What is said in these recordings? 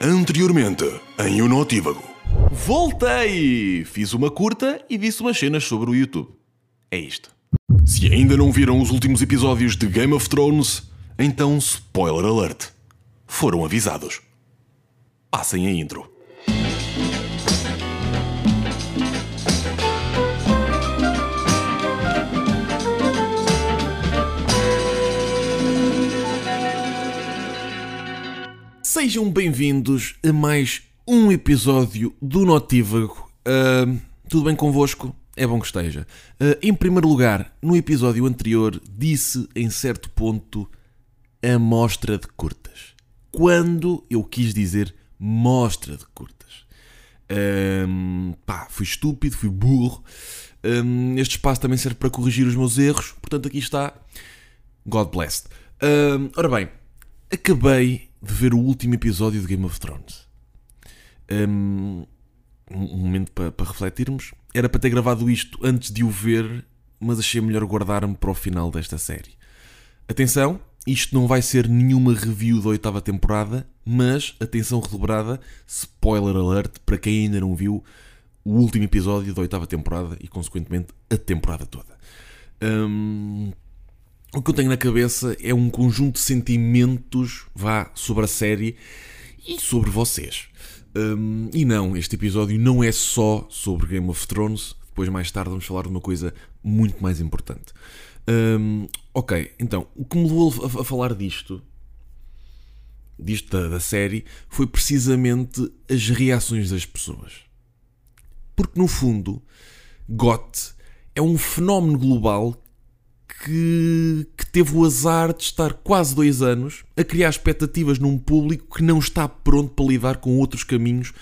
Anteriormente, em Unotívago. Voltei! Fiz uma curta e disse umas cenas sobre o YouTube. É isto. Se ainda não viram os últimos episódios de Game of Thrones, então spoiler alert. Foram avisados. Passem a intro. Sejam bem-vindos a mais um episódio do Notívago. Uh, tudo bem convosco? É bom que esteja. Uh, em primeiro lugar, no episódio anterior, disse em certo ponto a mostra de curtas. Quando eu quis dizer mostra de curtas. Um, pá, fui estúpido, fui burro. Um, este espaço também serve para corrigir os meus erros, portanto aqui está. God bless. Um, ora bem, acabei de ver o último episódio de Game of Thrones. Um, um momento para, para refletirmos. Era para ter gravado isto antes de o ver, mas achei melhor guardar-me para o final desta série. Atenção, isto não vai ser nenhuma review da oitava temporada, mas atenção redobrada, spoiler alert para quem ainda não viu o último episódio da oitava temporada e, consequentemente, a temporada toda. Um, o que eu tenho na cabeça é um conjunto de sentimentos, vá, sobre a série e sobre vocês. Um, e não, este episódio não é só sobre Game of Thrones. Depois, mais tarde, vamos falar de uma coisa muito mais importante. Um, ok, então, o que me levou a, a falar disto, disto da, da série, foi precisamente as reações das pessoas. Porque, no fundo, GOT é um fenómeno global que, que, teve o azar de estar quase dois anos a criar expectativas num público que não está pronto para lidar com outros caminhos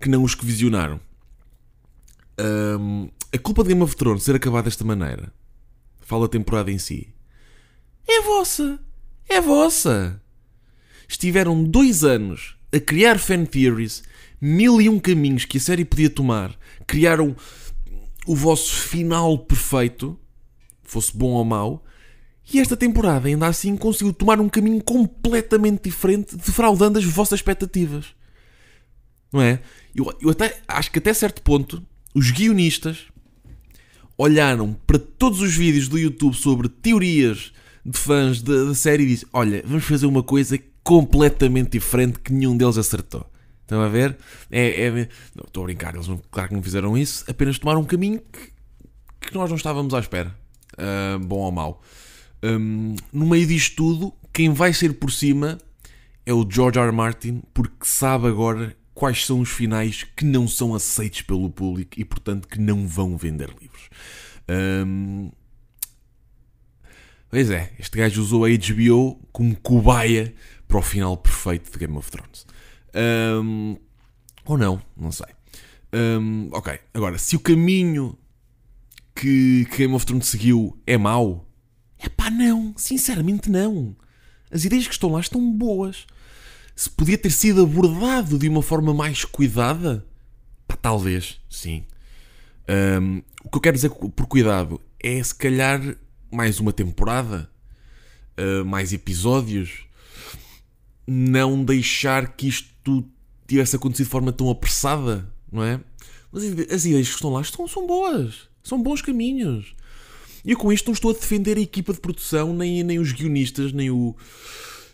que não os que visionaram. Um, a culpa de Game of Thrones ser acabado desta maneira, fala a temporada em si, é vossa. É vossa. Estiveram dois anos a criar fan theories, mil e um caminhos que a série podia tomar, criaram o vosso final perfeito fosse bom ou mau, e esta temporada ainda assim conseguiu tomar um caminho completamente diferente, defraudando as vossas expectativas. Não é? Eu, eu até, acho que até certo ponto os guionistas olharam para todos os vídeos do YouTube sobre teorias de fãs da, série e disse: Olha, vamos fazer uma coisa completamente diferente que nenhum deles acertou. Estão a ver? É, é, não, estou a brincar, eles não, claro que não fizeram isso, apenas tomaram um caminho que, que nós não estávamos à espera uh, bom ou mau. Um, no meio disto tudo, quem vai ser por cima é o George R. R. Martin, porque sabe agora quais são os finais que não são aceitos pelo público e, portanto, que não vão vender livros. Um, pois é, este gajo usou a HBO como cobaia para o final perfeito de Game of Thrones. Um, ou não, não sei. Um, ok, agora, se o caminho que, Game of Thrones seguiu é mau? É pá, não. Sinceramente, não. As ideias que estão lá estão boas. Se podia ter sido abordado de uma forma mais cuidada, pá, talvez, sim. Um, o que eu quero dizer por cuidado é se calhar mais uma temporada, uh, mais episódios, não deixar que isto tivesse acontecido de forma tão apressada, não é? Mas as ideias que estão lá estão, são boas. São bons caminhos. E eu com isto não estou a defender a equipa de produção, nem, nem os guionistas, nem o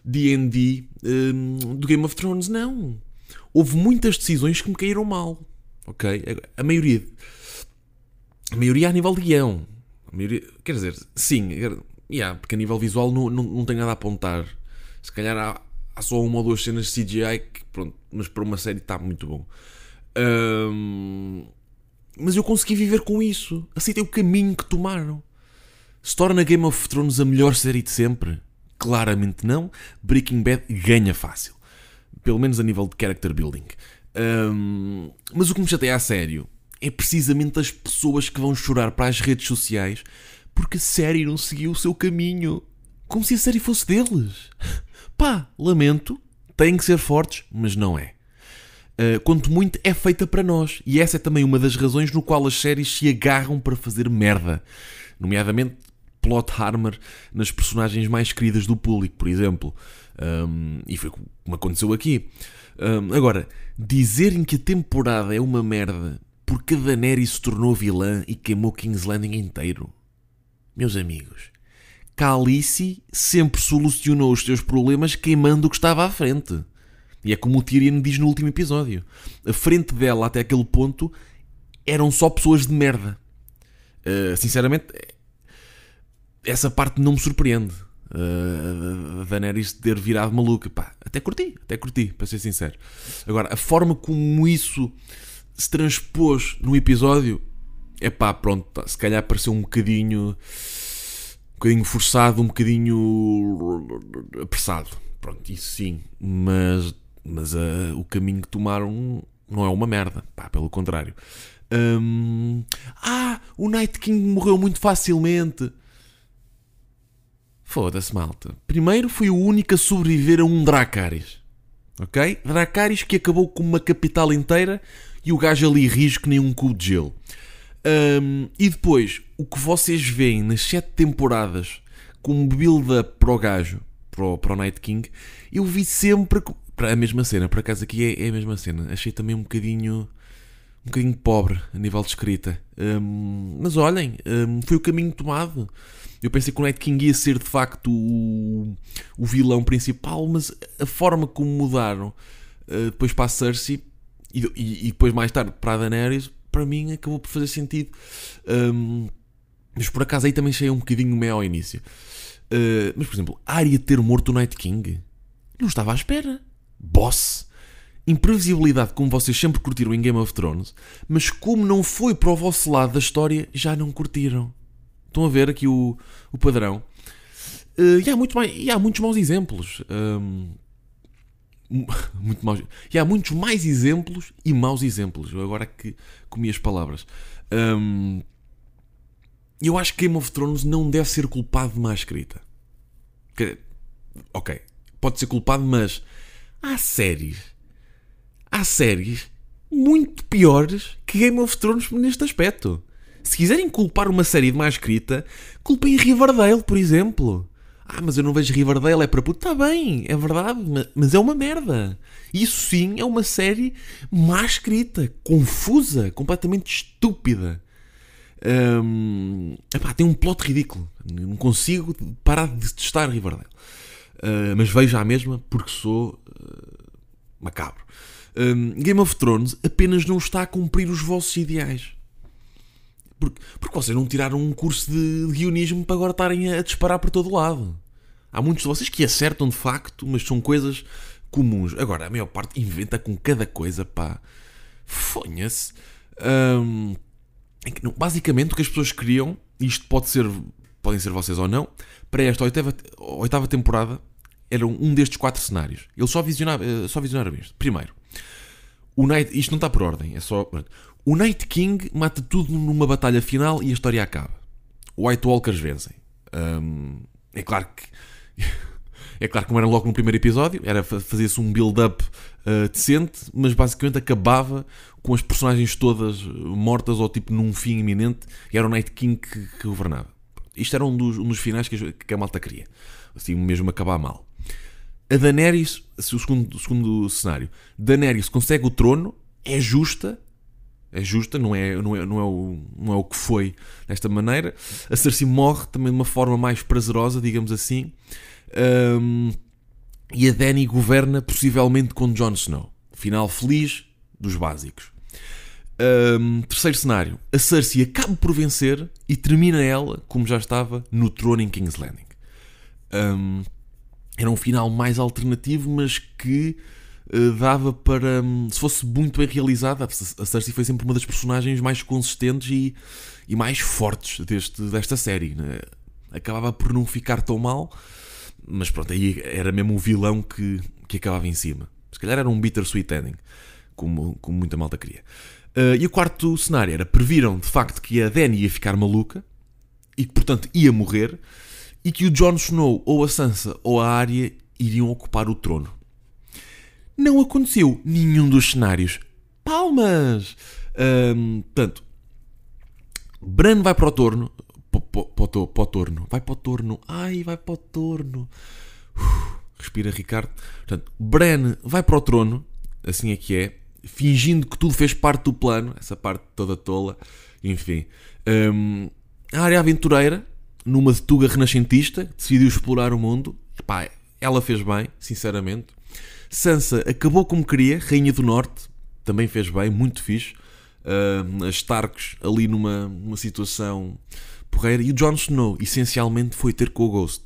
D&D um, do Game of Thrones, não. Houve muitas decisões que me caíram mal. Ok? A maioria... A maioria a nível de guião. A maioria, quer dizer, sim, yeah, porque a nível visual não, não, não tem nada a apontar. Se calhar há, há só uma ou duas cenas de CGI que, pronto, mas para uma série está muito bom. Um, mas eu consegui viver com isso. Aceitei o caminho que tomaram. Se torna Game of Thrones a melhor série de sempre? Claramente não. Breaking Bad ganha fácil. Pelo menos a nível de character building. Um, mas o que me chateia a sério é precisamente as pessoas que vão chorar para as redes sociais porque a série não seguiu o seu caminho. Como se a série fosse deles. Pá, lamento. Têm que ser fortes, mas não é. Uh, quanto muito é feita para nós. E essa é também uma das razões no qual as séries se agarram para fazer merda. Nomeadamente plot armor nas personagens mais queridas do público, por exemplo. Um, e foi como aconteceu aqui. Um, agora, dizerem que a temporada é uma merda porque a Daenerys se tornou vilã e queimou King's Landing inteiro. Meus amigos, Calice sempre solucionou os seus problemas queimando o que estava à frente. E é como o Tyrion diz no último episódio. A frente dela até aquele ponto eram só pessoas de merda. Uh, sinceramente, essa parte não me surpreende. Uh, a Daenerys ter virado maluca. Pá, até curti, até curti, para ser sincero. Agora, a forma como isso se transpôs no episódio, é pá, pronto, se calhar pareceu um bocadinho. Um bocadinho forçado, um bocadinho apressado. Pronto, isso sim. Mas, mas uh, o caminho que tomaram não é uma merda. Pá, pelo contrário. Um, ah, o Night King morreu muito facilmente. Foda-se, malta. Primeiro foi o único a sobreviver a um Dracarys. Ok? Dracarys que acabou com uma capital inteira e o gajo ali rige que nem um cubo de gelo. Um, e depois, o que vocês veem nas sete temporadas como build-up para o gajo, para o, para o Night King, eu vi sempre para a mesma cena. Por acaso aqui é, é a mesma cena. Achei também um bocadinho um bocadinho pobre a nível de escrita. Um, mas olhem, um, foi o caminho tomado. Eu pensei que o Night King ia ser de facto o, o vilão principal, mas a forma como mudaram uh, depois para a Cersei e, e, e, depois mais tarde para a Daenerys, para mim acabou por fazer sentido. Um, mas por acaso aí também achei um bocadinho meio ao início. Uh, mas por exemplo, a Arya ter morto o Night King, não estava à espera. Boss imprevisibilidade como vocês sempre curtiram em Game of Thrones, mas como não foi para o vosso lado da história, já não curtiram. Estão a ver aqui o, o padrão. Uh, e, há muito mais, e há muitos maus exemplos. Um, muito maus, e há muitos mais exemplos e maus exemplos. Agora que comi as palavras. Um, eu acho que Game of Thrones não deve ser culpado de má escrita. Ok, pode ser culpado, mas há séries há séries muito piores que Game of Thrones neste aspecto. Se quiserem culpar uma série de má escrita, culpem Riverdale, por exemplo. Ah, mas eu não vejo Riverdale, é para puto. Está bem, é verdade, mas é uma merda. Isso sim é uma série má escrita, confusa, completamente estúpida. Um, epá, tem um plot ridículo. Não consigo parar de testar Riverdale. Uh, mas vejo a mesma porque sou uh, macabro um, Game of Thrones apenas não está a cumprir os vossos ideais. Porque, porque vocês não tiraram um curso de, de guionismo para agora estarem a, a disparar por todo lado. Há muitos de vocês que acertam de facto, mas são coisas comuns. Agora, a maior parte inventa com cada coisa, pá. Fonha-se. Um, basicamente, o que as pessoas queriam, isto pode ser, podem ser vocês ou não, para esta oitava, oitava temporada, era um destes quatro cenários. Ele só visionava, eh, só visionava isto. Primeiro, o Night, isto não está por ordem, é só. O Night King mata tudo numa batalha final e a história acaba. White Walkers vencem. Um, é claro que. É claro que não era logo no primeiro episódio, era fazer-se um build-up uh, decente, mas basicamente acabava com as personagens todas mortas ou tipo num fim iminente e era o Night King que, que governava. Isto era um dos, um dos finais que que a malta queria. Assim, mesmo acabar mal. A Daenerys, o segundo, o segundo cenário, Daenerys consegue o trono, é justa, é justa, não é, não é, não é, o, não é o que foi desta maneira. A Cersei morre também de uma forma mais prazerosa, digamos assim. Um, e a Dany governa possivelmente com Jon Snow. Final feliz dos básicos. Um, terceiro cenário. A Cersei acaba por vencer e termina ela, como já estava, no trono em King's Landing. Um, era um final mais alternativo, mas que uh, dava para. Um, se fosse muito bem realizada, a Cersei foi sempre uma das personagens mais consistentes e, e mais fortes deste, desta série. Né? Acabava por não ficar tão mal, mas pronto, aí era mesmo o vilão que, que acabava em cima. Se calhar era um bittersweet ending, como, como muita malta queria. Uh, e o quarto cenário era: previram de facto que a Dany ia ficar maluca e que, portanto, ia morrer e que o Jon Snow, ou a Sansa, ou a Arya iriam ocupar o trono. Não aconteceu nenhum dos cenários. Palmas! Um, portanto, Bran vai para o trono, para, o torno. Vai para o torno. Ai, vai para o torno. Uf, respira, Ricardo. Portanto, Bran vai para o trono. Assim é que é. Fingindo que tudo fez parte do plano. Essa parte toda tola. Enfim. Um, a área aventureira, numa tuga renascentista, decidiu explorar o mundo. Epá, ela fez bem, sinceramente. Sansa acabou como queria, Rainha do Norte. Também fez bem, muito fixe. Uh, as Starks ali numa, numa situação porreira. E o Jon Snow, essencialmente, foi ter com o Ghost.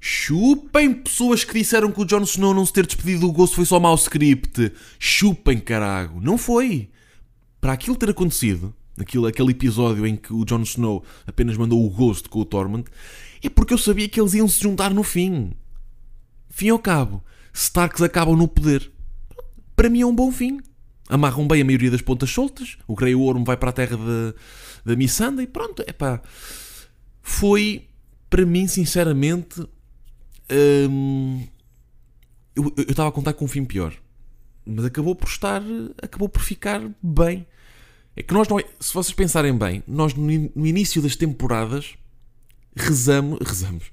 Chupem pessoas que disseram que o Jon Snow não se ter despedido do Ghost foi só mau script. Chupem, carago. Não foi. Para aquilo ter acontecido, aquilo, aquele episódio em que o Jon Snow apenas mandou o Ghost com o Torment, é porque eu sabia que eles iam se juntar no fim. Fim ao cabo, Starks acabam no poder. Para mim é um bom fim. Amarram bem a maioria das pontas soltas. O Grey Worm vai para a terra da Missanda e pronto. É. Foi, para mim, sinceramente. Hum, eu estava a contar com um fim pior. Mas acabou por estar. Acabou por ficar bem. É que nós não. Se vocês pensarem bem, nós no, início das temporadas rezamos. Rezamos.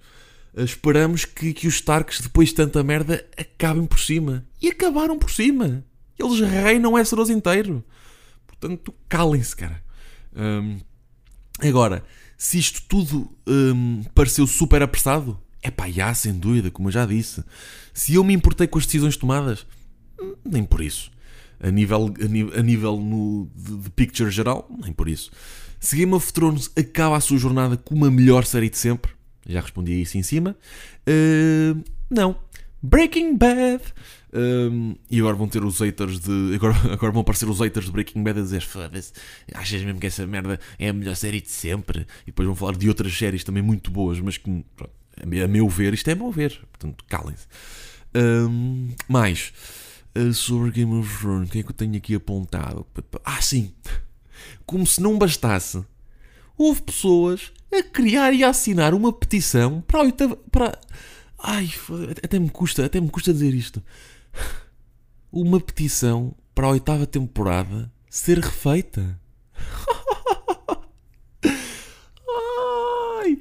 Esperamos que, que os Starks, depois de tanta merda, acabem por cima. E acabaram por cima. Eles reinam Westeros inteiro. Portanto, calem-se, cara. Agora, se isto tudo pareceu super apressado, é pá, já, sem dúvida, como eu já disse. Se eu me importei com as decisões tomadas, hum, nem por isso a nível, a nível, a nível no, de, de, picture geral, nem por isso. Se Game of Thrones acaba a sua jornada com a melhor série de sempre, já respondi a isso em cima. Uh, não. Breaking Bad. Um, e agora vão ter os haters de. Agora, agora vão aparecer os haters de Breaking Bad a dizer: Foda-se, achas mesmo que essa merda é a melhor série de sempre? E depois vão falar de outras séries também muito boas, mas que, pronto, a meu ver, isto é meu ver. Portanto, calem-se. Um, mais sobre Game of Thrones, o que é que eu tenho aqui apontado? Ah, sim! Como se não bastasse, houve pessoas a criar e a assinar uma petição para a oitava. Para... Ai, até me custa, até me custa dizer isto. Uma petição para a oitava temporada ser refeita. Ai!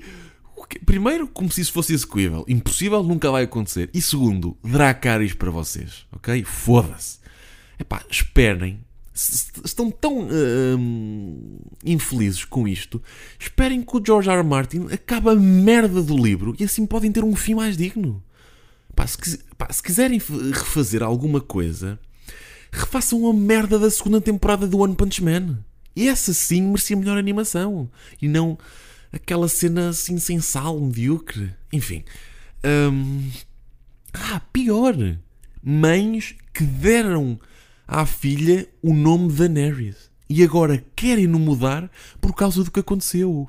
Primeiro, como se isso fosse execuível. Impossível, nunca vai acontecer. E segundo, Dracarys para vocês, ok? Foda-se. Epá, esperem. Estão tão uh, infelizes com isto. Esperem que o George R. R. Martin acabe a merda do livro e assim podem ter um fim mais digno. Pá, se, se quiserem refazer alguma coisa, refaçam a merda da segunda temporada do One Punch Man. E essa sim merecia melhor animação. E não aquela cena assim sem sal. Enfim. Um... Ah, pior. Mães que deram à filha o nome Daenerys. E agora querem-no mudar por causa do que aconteceu.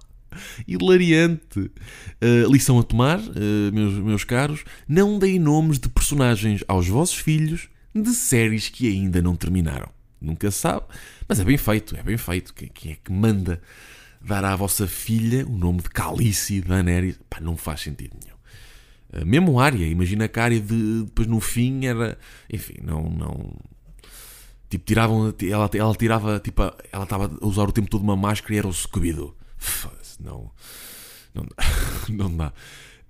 Hilariante. Uh, lição a tomar, uh, meus, meus caros. Não deem nomes de personagens aos vossos filhos de séries que ainda não terminaram. Nunca sabe, mas é bem feito, é bem feito. Quem é que manda dar à vossa filha o nome de Calice Daenerys. Pá, não faz sentido nenhum. Uh, mesmo área, imagina que a área de, depois no fim era. Enfim, não. não tipo, tiravam. Ela, ela tirava. Tipo, ela estava a usar o tempo todo uma máscara e era o Scooby-Doo. Não. Não dá. não dá.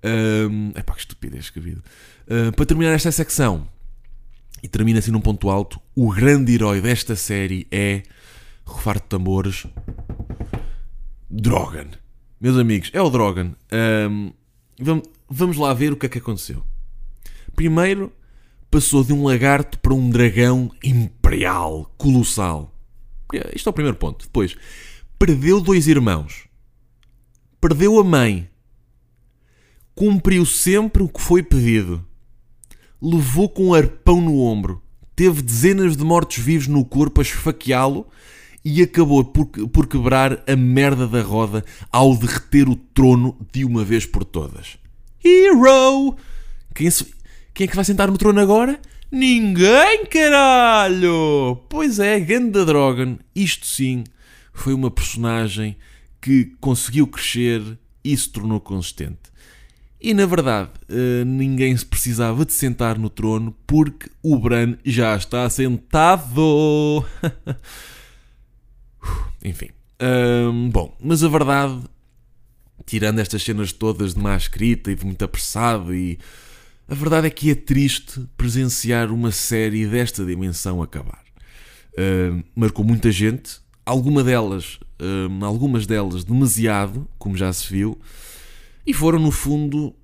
Um, é pá, que estupidez, Scooby-Doo. Uh, para terminar esta secção, e termina assim num ponto alto, o grande herói desta série é. Rufar de tambores. Drogan. Meus amigos, é o Drogan. Um, vamos, vamos lá ver o que é que aconteceu. Primeiro, passou de um lagarto para um dragão imperial, colossal. Isto é o primeiro ponto. Depois, perdeu dois irmãos. Perdeu a mãe. Cumpriu sempre o que foi pedido. Levou com um arpão no ombro. Teve dezenas de mortos-vivos no corpo a esfaqueá-lo e acabou por, por quebrar a merda da roda ao derreter o trono de uma vez por todas. Hero! Quem, quem é que vai sentar no trono agora? Ninguém, caralho! Pois é, Ganda Drogon, isto sim, foi uma personagem que conseguiu crescer e se tornou consistente. E na verdade, eh, ninguém se precisava de sentar no trono porque o Bran já está sentado. Enfim. bom, mas a verdade tirando estas cenas todas de má escrita e de muito apressado e a verdade é que é triste presenciar uma série desta dimensão acabar. Uh, marcou muita gente, alguma delas, uh, algumas delas demasiado, como já se viu, e foram no fundo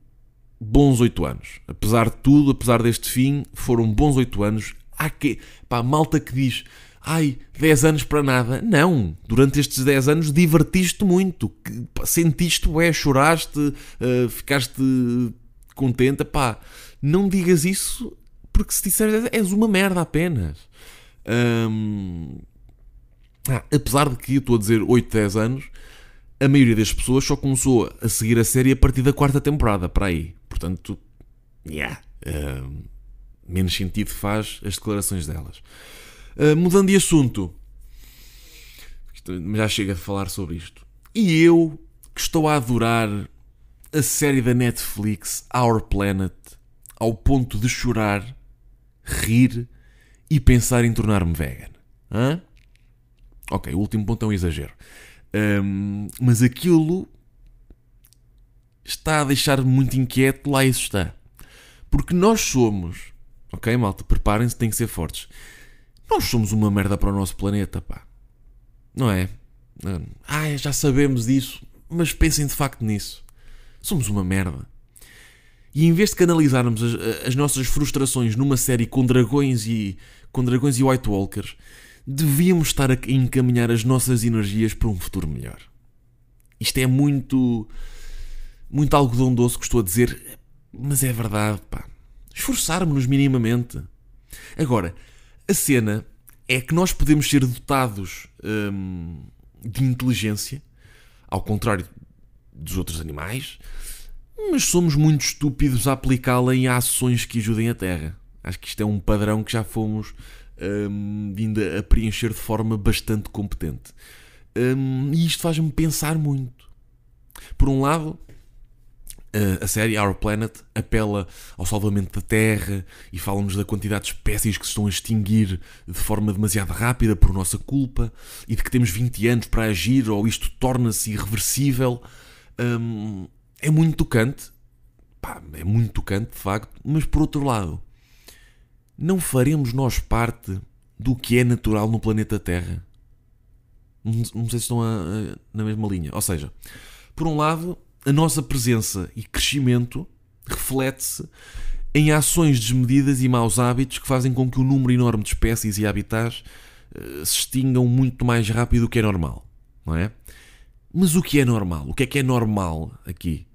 bons oito anos. Apesar de tudo, apesar deste fim, foram bons oito anos. Há que, pá, malta que diz, ai, 10 anos para nada. Não, durante estes 10 anos divertiste muito, sentiste, é, choraste, uh, ficaste contente, pá. Não digas isso porque se disseres és uma merda apenas. Um, ah, apesar de que eu estou a dizer 8, 10 anos, a maioria das pessoas só começou a seguir a série a partir da quarta temporada, para aí. Portanto, yeah, uh, menos sentido faz as declarações delas. Uh, mudando de assunto, já chega de falar sobre isto. E eu, que estou a adorar a série da Netflix Our Planet, ao ponto de chorar, rir e pensar em tornar-me vegan. Hã? Ok, o último ponto é um exagero. Um, mas aquilo está a deixar-me muito inquieto, lá isso está. Porque nós somos, ok, malta, preparem-se, têm que ser fortes. Nós somos uma merda para o nosso planeta, pá. Não é? Ah, já sabemos disso, mas pensem de facto nisso. Somos uma merda. E em vez de canalizarmos as, as nossas frustrações numa série com dragões e com dragões e White Walkers, devíamos estar a encaminhar as nossas energias para um futuro melhor. Isto é muito muito algodão doce que estou a dizer, mas é verdade, pá. Esforçarmos-nos minimamente. Agora, a cena é que nós podemos ser dotados hum, de inteligência, ao contrário dos outros animais, mas somos muito estúpidos a aplicá-la em ações que ajudem a Terra. Acho que isto é um padrão que já fomos hum, vindo a preencher de forma bastante competente. Hum, e isto faz-me pensar muito. Por um lado, a série Our Planet apela ao salvamento da Terra e fala-nos da quantidade de espécies que se estão a extinguir de forma demasiado rápida por nossa culpa e de que temos 20 anos para agir ou isto torna-se irreversível. Hum, é muito tocante, pá, é muito tocante de facto, mas por outro lado, não faremos nós parte do que é natural no planeta Terra? Não, sei se estão a, a, na mesma linha. Ou seja, por um lado, a nossa presença e crescimento reflete-se em ações desmedidas e maus hábitos que fazem com que o número enorme de espécies e habitats uh, se extingam muito mais rápido do que é normal, não é? Mas o que é normal? O que é que é normal aqui?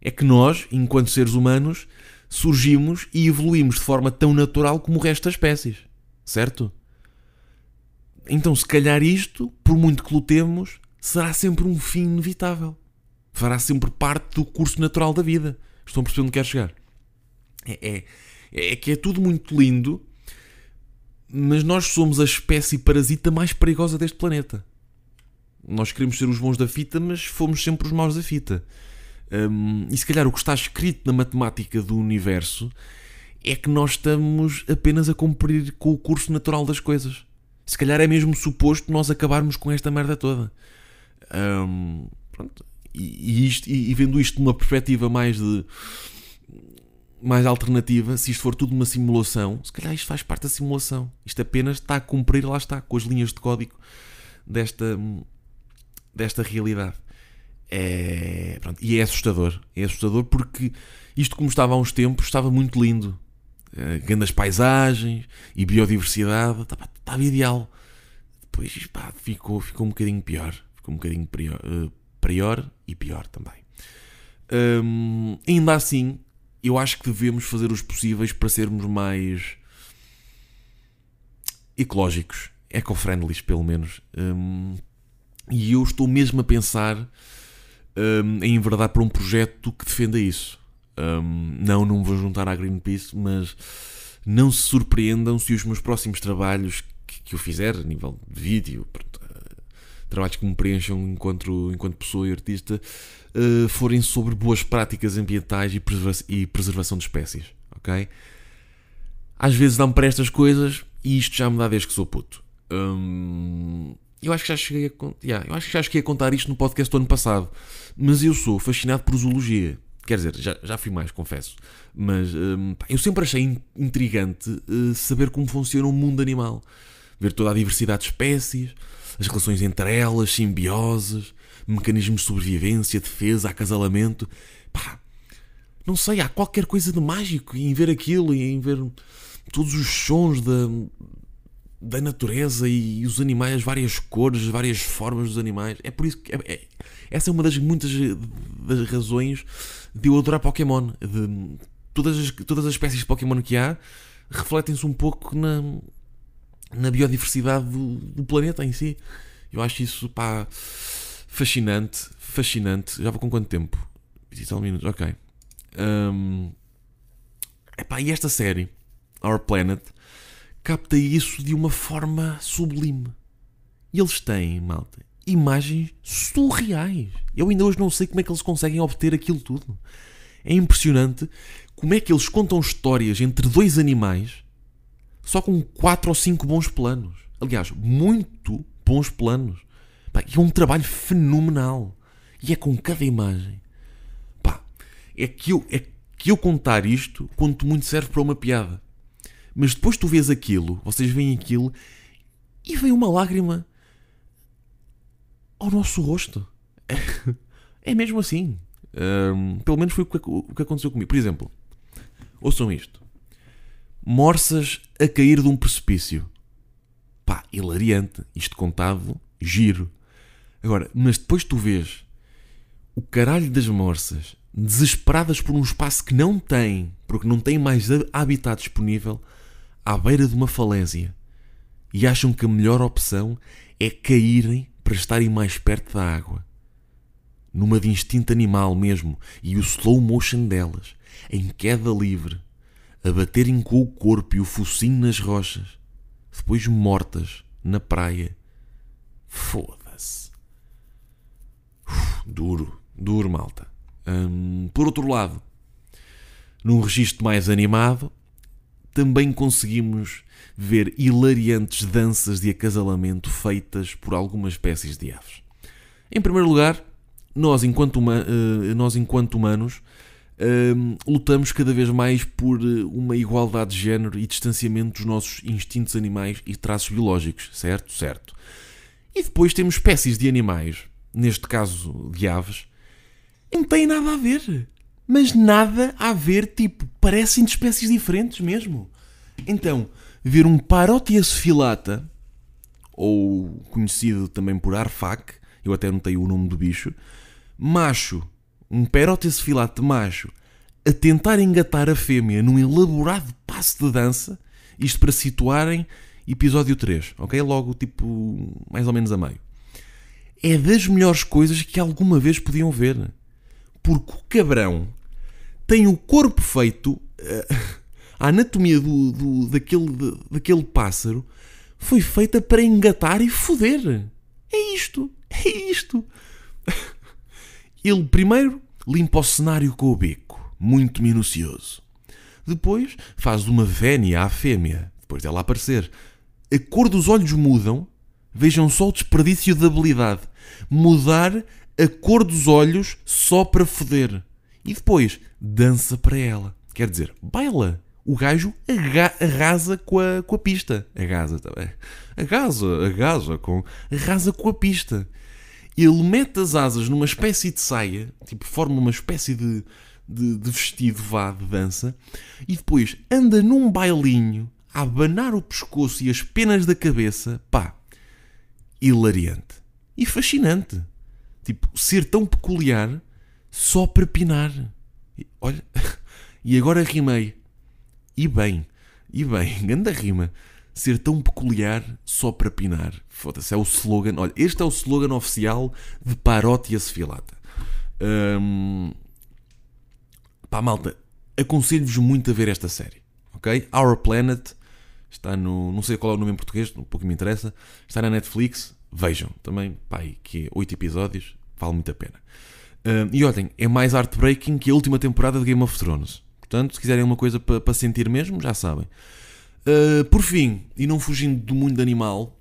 É que nós, enquanto seres humanos, surgimos e evoluímos de forma tão natural como o resto das espécies, certo? Então, se calhar isto, por muito que lutemos, será sempre um fim inevitável fará sempre parte do curso natural da vida. Estão a perceber onde quero chegar? É, é, é que é tudo muito lindo, mas nós somos a espécie parasita mais perigosa deste planeta. Nós queremos ser os bons da fita, mas fomos sempre os maus da fita. Um, e se calhar o que está escrito na matemática do universo é que nós estamos apenas a cumprir com o curso natural das coisas. Se calhar é mesmo suposto nós acabarmos com esta merda toda. Um, pronto, e, isto, e, vendo isto numa perspectiva mais de mais alternativa, se isto for tudo uma simulação, se calhar isto faz parte da simulação. Isto apenas está a cumprir, lá está, com as linhas de código desta, desta realidade. É, pronto, e é assustador. É assustador porque isto, como estava há uns tempos, estava muito lindo. É, grandes paisagens e biodiversidade, estava, estava ideal. Depois pá, ficou, ficou um bocadinho pior. Ficou um bocadinho pior, uh, pior e pior também. Hum, ainda assim, eu acho que devemos fazer os possíveis para sermos mais ecológicos, eco-friendly, pelo menos. Hum, e eu estou mesmo a pensar hum, em enverdar para um projeto que defenda isso. Hum, não, não vou juntar à Greenpeace, mas não se surpreendam se os meus próximos trabalhos que, que eu fizer, a nível de vídeo, trabalhos que me preencham enquanto, enquanto pessoa e artista, uh, forem sobre boas práticas ambientais e, preserva e preservação de espécies, ok? Às vezes dá-me para estas coisas e isto já me dá desde que sou puto. Hum, eu acho que já cheguei a, yeah, eu acho que já cheguei a contar isto no podcast do ano passado, mas eu sou fascinado por zoologia. Quer dizer, já, já fui mais, confesso. Mas hum, eu sempre achei intrigante uh, saber como funciona o mundo animal. Ver toda a diversidade de espécies, as relações entre elas, simbioses, mecanismos de sobrevivência, defesa, acasalamento. Pá, não sei, há qualquer coisa de mágico em ver aquilo e em ver todos os sons da, da natureza e os animais, as várias cores, as várias formas dos animais. É por isso que. É, é, essa é uma das muitas das razões de eu adorar Pokémon. De, todas, as, todas as espécies de Pokémon que há refletem-se um pouco na, na biodiversidade do, do, planeta em si. Eu acho isso pá, fascinante. Fascinante. Já vou com quanto tempo? 20 minutos, ok. Um, epá, e esta série, Our Planet, capta isso de uma forma sublime. E eles têm, malta, imagens surreais. Eu ainda hoje não sei como é que eles conseguem obter aquilo tudo. É impressionante como é que eles contam histórias entre dois animais só com quatro ou cinco bons planos. Aliás, muito bons planos. Pá, é um trabalho fenomenal. E é com cada imagem. Pá, é que eu, é que eu contar isto, quanto muito serve para uma piada. Mas depois tu vês aquilo, vocês veem aquilo, e vem uma lágrima ao nosso rosto. É, mesmo assim. Um, pelo menos foi o que, o que aconteceu comigo. Por exemplo, ouçam isto: Morsas a cair de um precipício. Pá, hilariante. Isto contado, giro. Agora, mas depois tu vês o caralho das morsas desesperadas por um espaço que não têm, porque não têm mais habitat disponível, à beira de uma falésia e acham que a melhor opção é caírem para estarem mais perto da água. Numa de instinto animal mesmo, e o slow motion delas, em queda livre, a baterem com o corpo e o focinho nas rochas, depois mortas na praia. Foda-se. Duro, duro, malta. Hum, por outro lado, num registro mais animado, também conseguimos ver hilariantes danças de acasalamento feitas por algumas espécies de aves. Em primeiro lugar, nós enquanto, uh, nós, enquanto humanos lutamos cada vez mais por eh, uma igualdade de género e distanciamento dos nossos instintos animais e traços biológicos, certo? Certo. E depois temos espécies de animais, neste caso de aves, não têm nada a ver mas nada a ver, tipo, parecem de espécies diferentes mesmo. Então, ver um Parotias filata, ou conhecido também por Arfac, eu até notei o nome do bicho, macho, um Parotias filata macho, a tentar engatar a fêmea num elaborado passo de dança, isto para situarem episódio 3, ok? Logo, tipo, mais ou menos a meio. É das melhores coisas que alguma vez podiam ver. Porque o cabrão tem o corpo feito. Eh, a anatomia do, do, daquele, daquele pássaro foi feita para engatar e foder. É isto. É isto. Ele primeiro limpa o cenário com o bico, muito minucioso. Depois faz uma vénia à fêmea, depois dela aparecer. A cor dos olhos mudam. Vejam só o desperdício de habilidade. Mudar a cor dos olhos só para foder. E depois dança para ela. Quer dizer, baila. O gajo arrasa com a, com a pista. Arrasa também. Arrasa, arrasa com, arrasa com a pista. Ele mete as asas numa espécie de saia, tipo, forma uma espécie de, de, de vestido vá de dança, e depois anda num bailinho a abanar o pescoço e as penas da cabeça. Pá, hilariante. E fascinante. Tipo, ser tão peculiar só para pinar. Olha, e agora rimei. E bem, e bem, grande rima. Ser tão peculiar só para pinar. Foda-se, é o slogan. Olha, este é o slogan oficial de Parótia Sefilata. Hum, pá, malta, aconselho-vos muito a ver esta série. Ok? Our Planet está no. Não sei qual é o nome em português, um pouco me interessa. Está na Netflix. Vejam também, pá, que é 8 episódios, vale muito a pena. Uh, e olhem, é mais heartbreaking que a última temporada de Game of Thrones. Portanto, se quiserem uma coisa para pa sentir mesmo, já sabem. Uh, por fim, e não fugindo do mundo animal,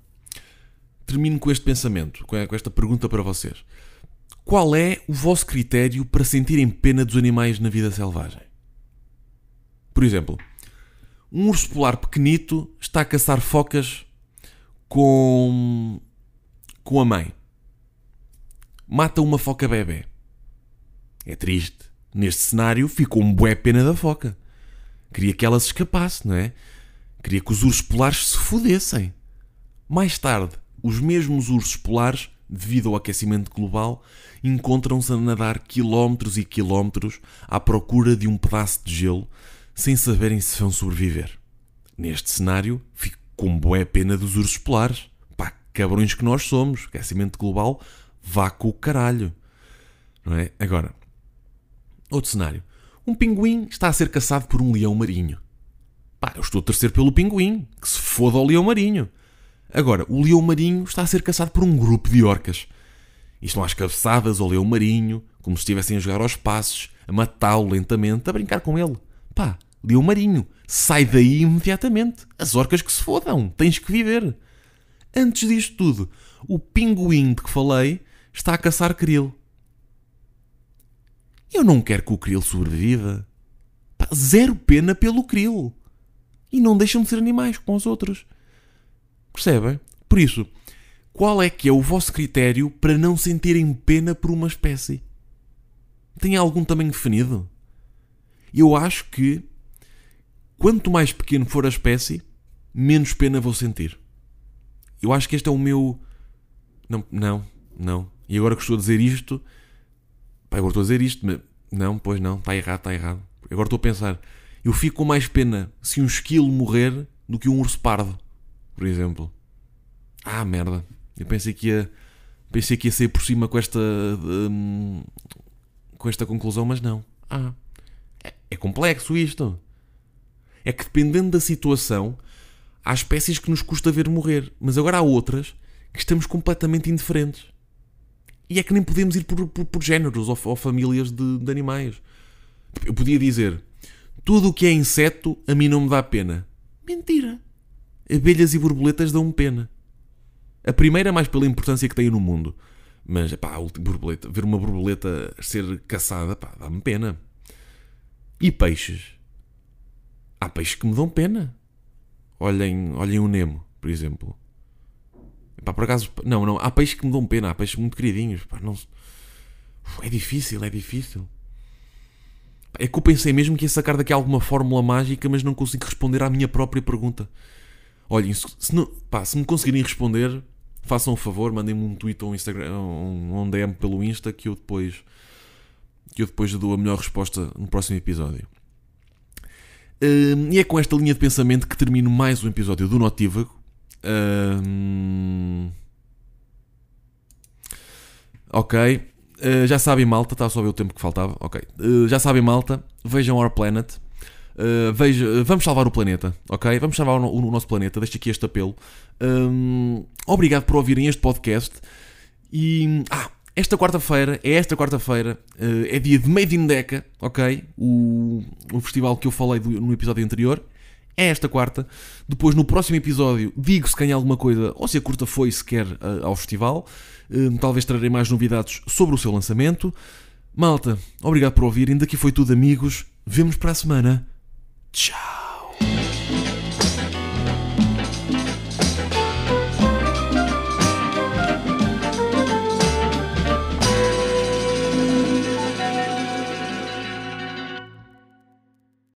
termino com este pensamento, com esta pergunta para vocês. Qual é o vosso critério para sentirem pena dos animais na vida selvagem? Por exemplo, um urso polar pequenito está a caçar focas com, com a mãe. Mata uma foca bebê. É triste. Neste cenário ficou um bué pena da foca. Queria que ela se escapasse, não é? Queria que os ursos polares se fodessem. Mais tarde, os mesmos ursos polares, devido ao aquecimento global, encontram-se a nadar quilómetros e quilómetros à procura de um pedaço de gelo, sem saberem se vão sobreviver. Neste cenário, fico com boa pena dos ursos polares. Pá, cabrões que nós somos. Aquecimento global, vá com o caralho. Não é? Agora, outro cenário. Um pinguim está a ser caçado por um leão marinho. Pá, eu estou a torcer pelo pinguim, que se foda ao leão marinho. Agora, o leão marinho está a ser caçado por um grupo de orcas. E estão às cabeçadas ao leão marinho, como se estivessem a jogar aos passos, a matá-lo lentamente, a brincar com ele. Pá, leão marinho, sai daí imediatamente. As orcas que se fodam, tens que viver. Antes disto tudo, o pinguim de que falei está a caçar krill. Eu não quero que o krill sobreviva. Pá, zero pena pelo krill. E não deixam de ser animais como os outros. Percebem? Por isso, qual é que é o vosso critério para não sentirem pena por uma espécie? Tem algum tamanho definido? Eu acho que quanto mais pequeno for a espécie, menos pena vou sentir. Eu acho que este é o meu. Não, não, não. E agora que estou a dizer isto. Pá, agora estou a dizer isto, mas. Não, pois não, está errado, está errado. Agora estou a pensar. Eu fico com mais pena se um esquilo morrer do que um urso pardo por exemplo. Ah, merda. Eu pensei que ia, pensei que ia sair por cima com esta, um, com esta conclusão, mas não. Ah, é, é complexo isto. É que dependendo da situação, há espécies que nos custa ver morrer, mas agora há outras que estamos completamente indiferentes. E é que nem podemos ir por, por, por géneros ou, ou famílias de, de animais. Eu podia dizer: tudo o que é inseto a mim não me dá pena. Mentira abelhas e borboletas dão-me pena. A primeira mais pela importância que têm no mundo. Mas, pá, a última borboleta, ver uma borboleta ser caçada, pá, dá-me pena. E peixes? Há peixes que me dão pena. Olhem, olhem o Nemo, por exemplo. Pá, por acaso, não, não, há peixes que me dão pena, há peixes muito queridinhos, pá, não... É difícil, é difícil. É que eu pensei mesmo que ia sacar daqui alguma fórmula mágica, mas não consigo responder à minha própria pergunta. Olhem, se, não, pá, se me conseguirem responder, façam um favor, mandem-me um tweet ou um Instagram, um, DM pelo Insta que eu depois que eu depois dou a melhor resposta no próximo episódio. Um, e é com esta linha de pensamento que termino mais um episódio do Notívago. Um, ok. Uh, já sabem, malta. Está só ver o tempo que faltava. Ok. Uh, já sabem, malta. Vejam Our Planet. Uh, vamos salvar o planeta, ok? Vamos salvar o, o nosso planeta. Deixo aqui este apelo. Um, obrigado por ouvirem este podcast. E. Ah, esta quarta-feira, é esta quarta-feira, é dia de Made in Deca, ok? O, o festival que eu falei do, no episódio anterior. É esta quarta. Depois, no próximo episódio, digo se ganha alguma coisa ou se a curta foi sequer ao festival. Talvez trarei mais novidades sobre o seu lançamento. Malta, obrigado por ouvirem. Daqui foi tudo, amigos. Vemos para a semana. Ciao.